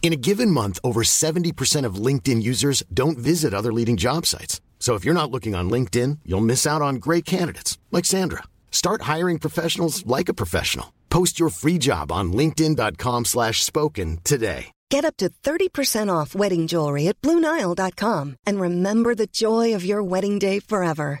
In a given month, over 70% of LinkedIn users don't visit other leading job sites. So if you're not looking on LinkedIn, you'll miss out on great candidates like Sandra. Start hiring professionals like a professional. Post your free job on linkedin.com/spoken today. Get up to 30% off wedding jewelry at BlueNile.com and remember the joy of your wedding day forever.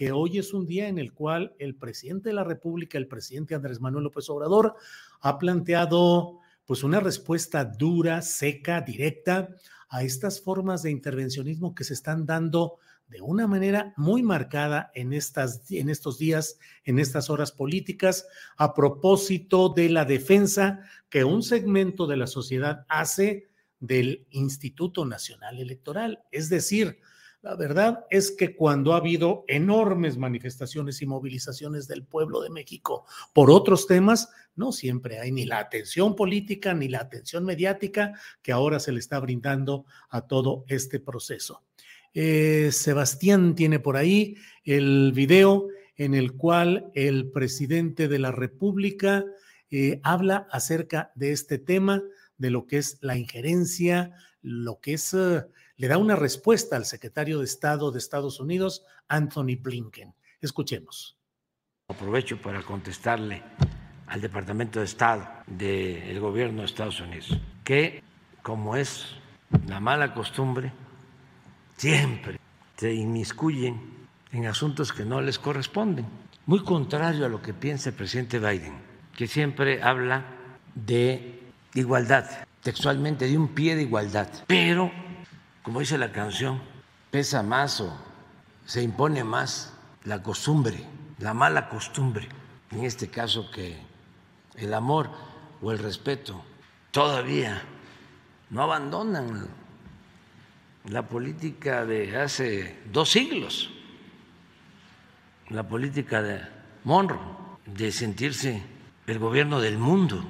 que hoy es un día en el cual el presidente de la República, el presidente Andrés Manuel López Obrador, ha planteado pues una respuesta dura, seca, directa a estas formas de intervencionismo que se están dando de una manera muy marcada en, estas, en estos días, en estas horas políticas, a propósito de la defensa que un segmento de la sociedad hace del Instituto Nacional Electoral. Es decir, la verdad es que cuando ha habido enormes manifestaciones y movilizaciones del pueblo de México por otros temas, no siempre hay ni la atención política ni la atención mediática que ahora se le está brindando a todo este proceso. Eh, Sebastián tiene por ahí el video en el cual el presidente de la República eh, habla acerca de este tema, de lo que es la injerencia, lo que es, uh, le da una respuesta al secretario de Estado de Estados Unidos, Anthony Blinken. Escuchemos. Aprovecho para contestarle al Departamento de Estado del gobierno de Estados Unidos, que como es la mala costumbre, siempre se inmiscuyen en asuntos que no les corresponden. Muy contrario a lo que piensa el presidente Biden, que siempre habla de igualdad, textualmente de un pie de igualdad. Pero, como dice la canción, pesa más o se impone más la costumbre, la mala costumbre, en este caso que el amor o el respeto todavía no abandonan la política de hace dos siglos, la política de Monroe, de sentirse el gobierno del mundo.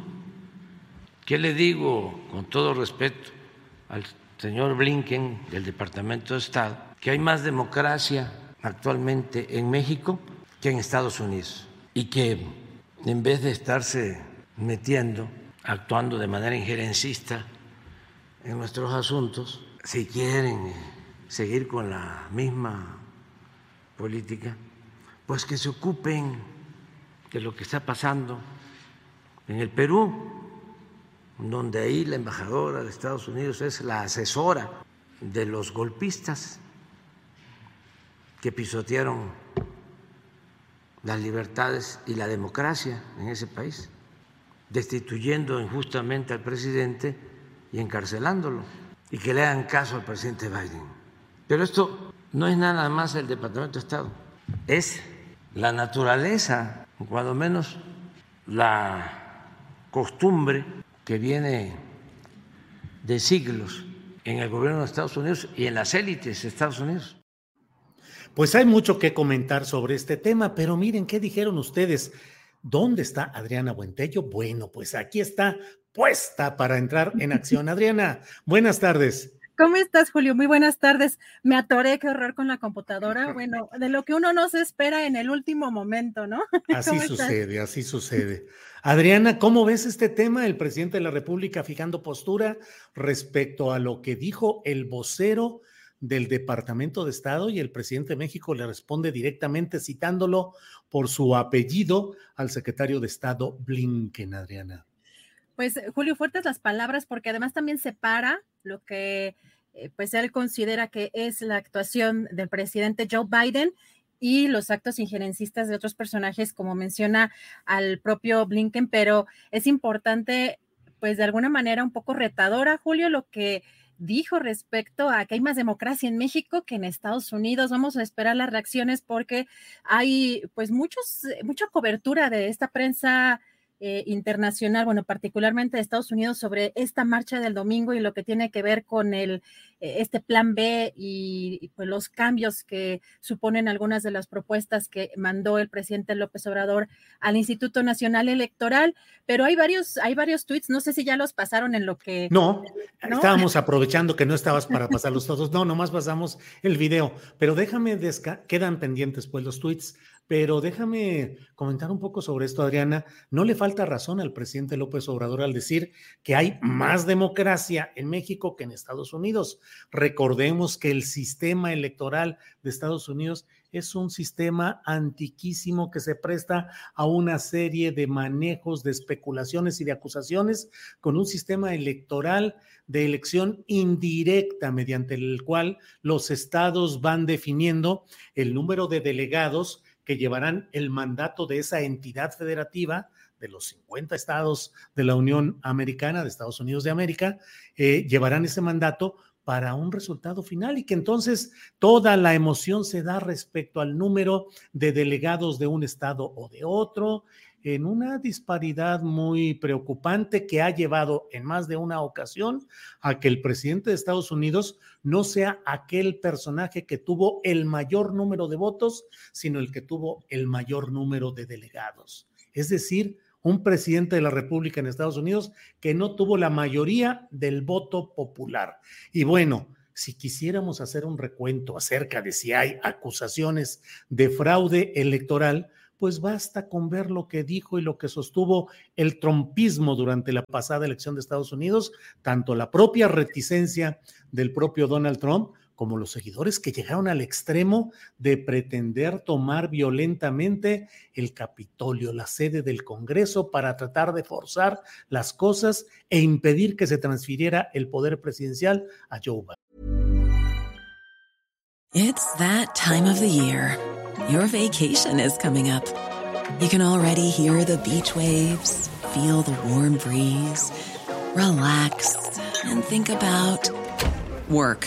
¿Qué le digo con todo respeto al señor Blinken del Departamento de Estado? Que hay más democracia actualmente en México que en Estados Unidos y que en vez de estarse metiendo, actuando de manera injerencista en nuestros asuntos, si quieren seguir con la misma política, pues que se ocupen de lo que está pasando en el Perú, donde ahí la embajadora de Estados Unidos es la asesora de los golpistas que pisotearon las libertades y la democracia en ese país, destituyendo injustamente al presidente y encarcelándolo, y que le hagan caso al presidente Biden. Pero esto no es nada más el Departamento de Estado, es la naturaleza, cuando menos la costumbre que viene de siglos en el gobierno de Estados Unidos y en las élites de Estados Unidos. Pues hay mucho que comentar sobre este tema, pero miren, ¿qué dijeron ustedes? ¿Dónde está Adriana Buentello? Bueno, pues aquí está puesta para entrar en acción. Adriana, buenas tardes. ¿Cómo estás, Julio? Muy buenas tardes. Me atoré, qué horror con la computadora. Bueno, de lo que uno no se espera en el último momento, ¿no? Así sucede, así sucede. Adriana, ¿cómo ves este tema? El presidente de la República fijando postura respecto a lo que dijo el vocero del Departamento de Estado y el presidente de México le responde directamente citándolo por su apellido al secretario de Estado Blinken, Adriana. Pues Julio, fuertes las palabras porque además también separa lo que eh, pues él considera que es la actuación del presidente Joe Biden y los actos injerencistas de otros personajes, como menciona al propio Blinken, pero es importante, pues de alguna manera un poco retadora, Julio, lo que dijo respecto a que hay más democracia en México que en Estados Unidos. Vamos a esperar las reacciones porque hay pues muchos, mucha cobertura de esta prensa eh, internacional, bueno, particularmente de Estados Unidos, sobre esta marcha del domingo y lo que tiene que ver con el, eh, este plan B y, pues, los cambios que suponen algunas de las propuestas que mandó el presidente López Obrador al Instituto Nacional Electoral. Pero hay varios, hay varios tweets, no sé si ya los pasaron en lo que. No, estábamos aprovechando que no estabas para pasarlos todos. No, nomás pasamos el video, pero déjame, quedan pendientes pues los tweets. Pero déjame comentar un poco sobre esto, Adriana. No le falta razón al presidente López Obrador al decir que hay más democracia en México que en Estados Unidos. Recordemos que el sistema electoral de Estados Unidos es un sistema antiquísimo que se presta a una serie de manejos, de especulaciones y de acusaciones con un sistema electoral de elección indirecta mediante el cual los estados van definiendo el número de delegados que llevarán el mandato de esa entidad federativa de los 50 estados de la Unión Americana, de Estados Unidos de América, eh, llevarán ese mandato para un resultado final y que entonces toda la emoción se da respecto al número de delegados de un estado o de otro, en una disparidad muy preocupante que ha llevado en más de una ocasión a que el presidente de Estados Unidos no sea aquel personaje que tuvo el mayor número de votos, sino el que tuvo el mayor número de delegados. Es decir, un presidente de la República en Estados Unidos que no tuvo la mayoría del voto popular. Y bueno, si quisiéramos hacer un recuento acerca de si hay acusaciones de fraude electoral, pues basta con ver lo que dijo y lo que sostuvo el trompismo durante la pasada elección de Estados Unidos, tanto la propia reticencia del propio Donald Trump como los seguidores que llegaron al extremo de pretender tomar violentamente el Capitolio, la sede del Congreso, para tratar de forzar las cosas e impedir que se transfiriera el poder presidencial a Joe Biden. It's that time of the year. Your vacation is coming up. You can already hear the beach waves, feel the warm breeze, relax, and think about work.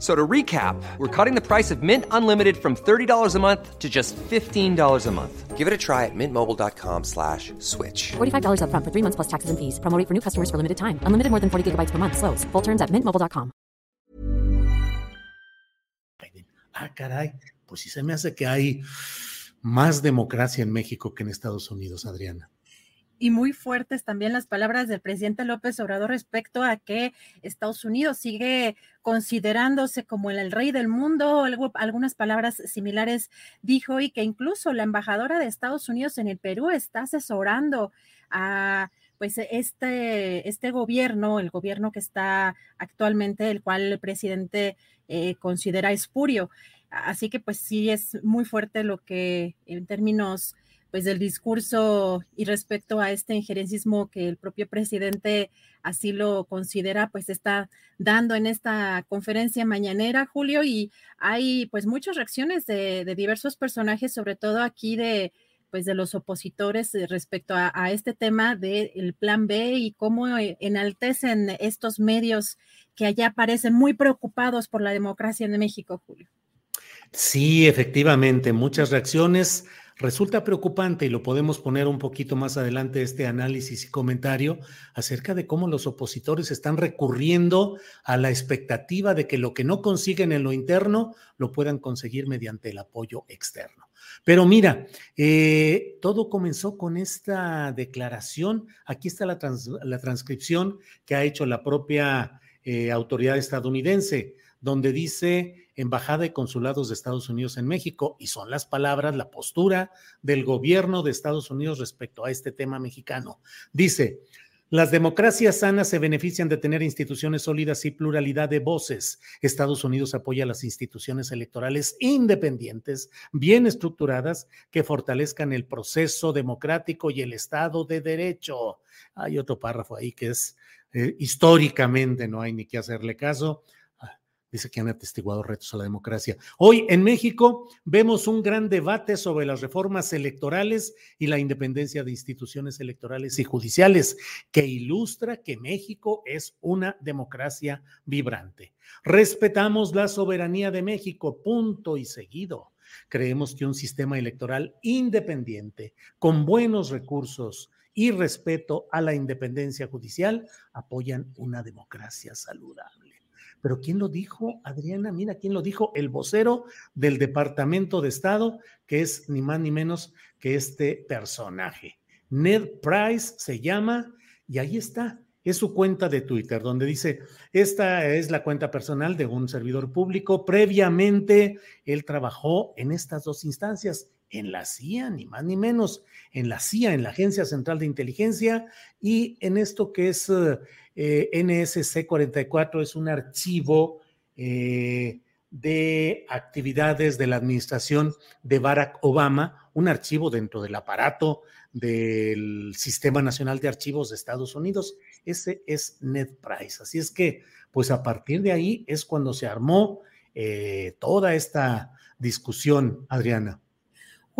So to recap, we're cutting the price of Mint Unlimited from $30 a month to just $15 a month. Give it a try at mintmobile.com slash switch. $45 up front for three months plus taxes and fees. Promoting for new customers for limited time. Unlimited more than 40 gigabytes per month. Slows. Full terms at mintmobile.com. Ah, caray. Pues sí se me hace que hay más democracia en México que en Estados Unidos, Adriana. Y muy fuertes también las palabras del presidente López Obrador respecto a que Estados Unidos sigue considerándose como el, rey del mundo, algo, algunas palabras similares dijo y que incluso la embajadora de Estados Unidos en el Perú está asesorando a pues este, este gobierno, el gobierno que está actualmente, el cual el presidente eh, considera espurio. Así que pues sí es muy fuerte lo que en términos pues del discurso y respecto a este injerencismo que el propio presidente así lo considera, pues está dando en esta conferencia mañanera, Julio, y hay pues muchas reacciones de, diversos personajes, sobre todo aquí de pues de los opositores eh, respecto a, este tema del plan B y cómo eh, enaltecen estos medios que allá parecen muy preocupados por la democracia en México, Julio. Sí, efectivamente, muchas reacciones Resulta preocupante, y lo podemos poner un poquito más adelante, este análisis y comentario acerca de cómo los opositores están recurriendo a la expectativa de que lo que no consiguen en lo interno lo puedan conseguir mediante el apoyo externo. Pero mira, eh, todo comenzó con esta declaración. Aquí está la, transcripción que ha hecho la propia eh, autoridad estadounidense, donde dice embajada y consulados de Estados Unidos en México. Y son las palabras, la postura del gobierno de Estados Unidos respecto a este tema mexicano. Dice, las democracias sanas se benefician de tener instituciones sólidas y pluralidad de voces. Estados Unidos apoya las instituciones electorales independientes, bien estructuradas, que fortalezcan el proceso democrático y el Estado de Derecho. Hay otro párrafo ahí que es eh, históricamente, no hay ni que hacerle caso dice que han atestiguado retos a la democracia. Hoy en México vemos un gran debate sobre las reformas electorales y la independencia de instituciones electorales y judiciales, que ilustra que México es una democracia vibrante. Respetamos la soberanía de México, punto y seguido. Creemos que un sistema electoral independiente, con buenos recursos, y respeto a la independencia judicial apoyan una democracia saludable. Pero ¿quién lo dijo, Adriana? Mira, ¿quién lo dijo? El vocero del Departamento de Estado, que es ni más ni menos que este personaje. Ned Price se llama y ahí está. Es su cuenta de Twitter, donde dice, esta es la cuenta personal de un servidor público. Previamente, él trabajó en estas dos instancias, en la CIA, ni más ni menos, en la CIA, en la Agencia Central de Inteligencia, y en esto que es eh, NSC 44, es un archivo eh, de actividades de la administración de Barack Obama, un archivo dentro del aparato del Sistema Nacional de Archivos de Estados Unidos. Ese es Ned Price. Así es que, pues a partir de ahí es cuando se armó eh, toda esta discusión, Adriana.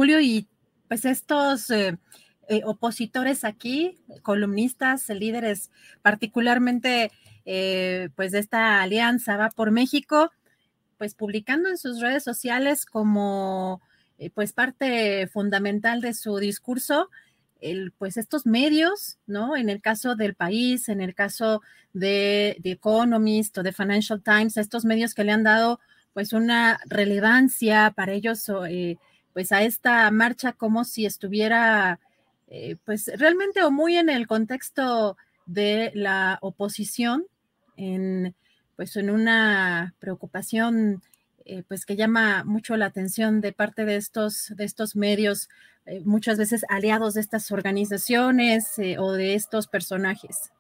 Julio, y pues estos eh, eh, opositores aquí, columnistas, líderes, particularmente eh, pues de esta alianza va por México, pues publicando en sus redes sociales como pues parte fundamental de su discurso, el, pues estos medios, ¿no? En el caso del país, en el caso de The Economist o de Financial Times, estos medios que le han dado pues una relevancia para ellos pues a esta marcha como si estuviera eh, pues realmente o muy en el contexto de la oposición, en pues en una preocupación eh, pues que llama mucho la atención de parte de estos, de estos medios, eh, muchas veces aliados de estas organizaciones o de estos personajes.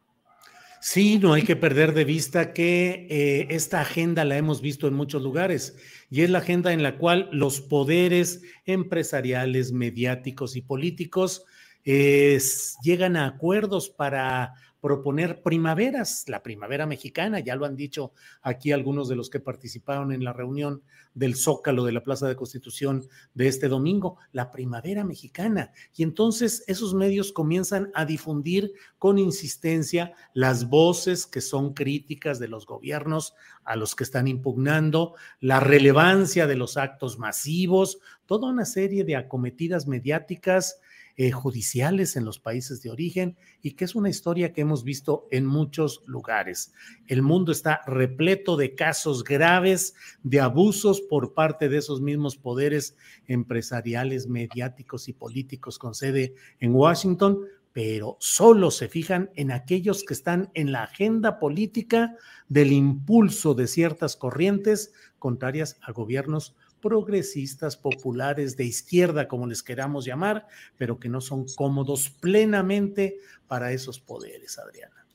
Sí, no hay que perder de vista que eh, esta agenda la hemos visto en muchos lugares y es la agenda en la cual los poderes empresariales, mediáticos y políticos llegan a acuerdos para proponer primaveras, la primavera mexicana, ya lo han dicho aquí algunos de los que participaron en la reunión del Zócalo de la Plaza de Constitución de este domingo, la primavera mexicana. Y entonces esos medios comienzan a difundir con insistencia las voces que son críticas de los gobiernos a los que están impugnando, la relevancia de los actos masivos, toda una serie de acometidas mediáticas eh, judiciales en los países de origen y que es una historia que hemos visto en muchos lugares. El mundo está repleto de casos graves de abusos por parte de esos mismos poderes empresariales, mediáticos y políticos con sede en Washington, pero solo se fijan en aquellos que están en la agenda política del impulso de ciertas corrientes contrarias a gobiernos progresistas, populares, de izquierda, como les queramos llamar, pero que no son cómodos plenamente para esos poderes, Adriana.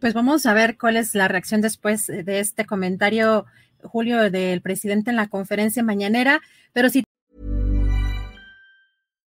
Pues vamos a ver cuál es la reacción después de este comentario, Julio, del presidente en la conferencia mañanera, pero si